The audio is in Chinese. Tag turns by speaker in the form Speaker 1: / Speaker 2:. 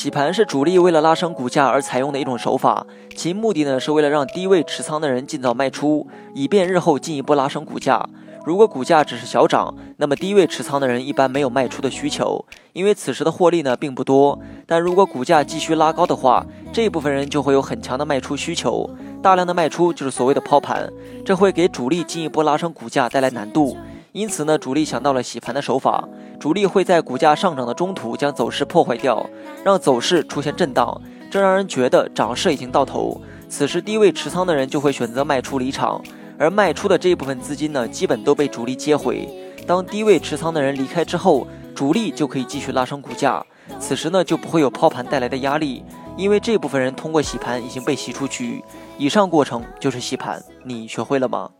Speaker 1: 洗盘是主力为了拉升股价而采用的一种手法，其目的呢是为了让低位持仓的人尽早卖出，以便日后进一步拉升股价。如果股价只是小涨，那么低位持仓的人一般没有卖出的需求，因为此时的获利呢并不多。但如果股价继续拉高的话，这一部分人就会有很强的卖出需求，大量的卖出就是所谓的抛盘，这会给主力进一步拉升股价带来难度。因此呢，主力想到了洗盘的手法，主力会在股价上涨的中途将走势破坏掉，让走势出现震荡，这让人觉得涨势已经到头。此时低位持仓的人就会选择卖出离场。而卖出的这一部分资金呢，基本都被主力接回。当低位持仓的人离开之后，主力就可以继续拉升股价。此时呢，就不会有抛盘带来的压力，因为这部分人通过洗盘已经被洗出去。以上过程就是洗盘，你学会了吗？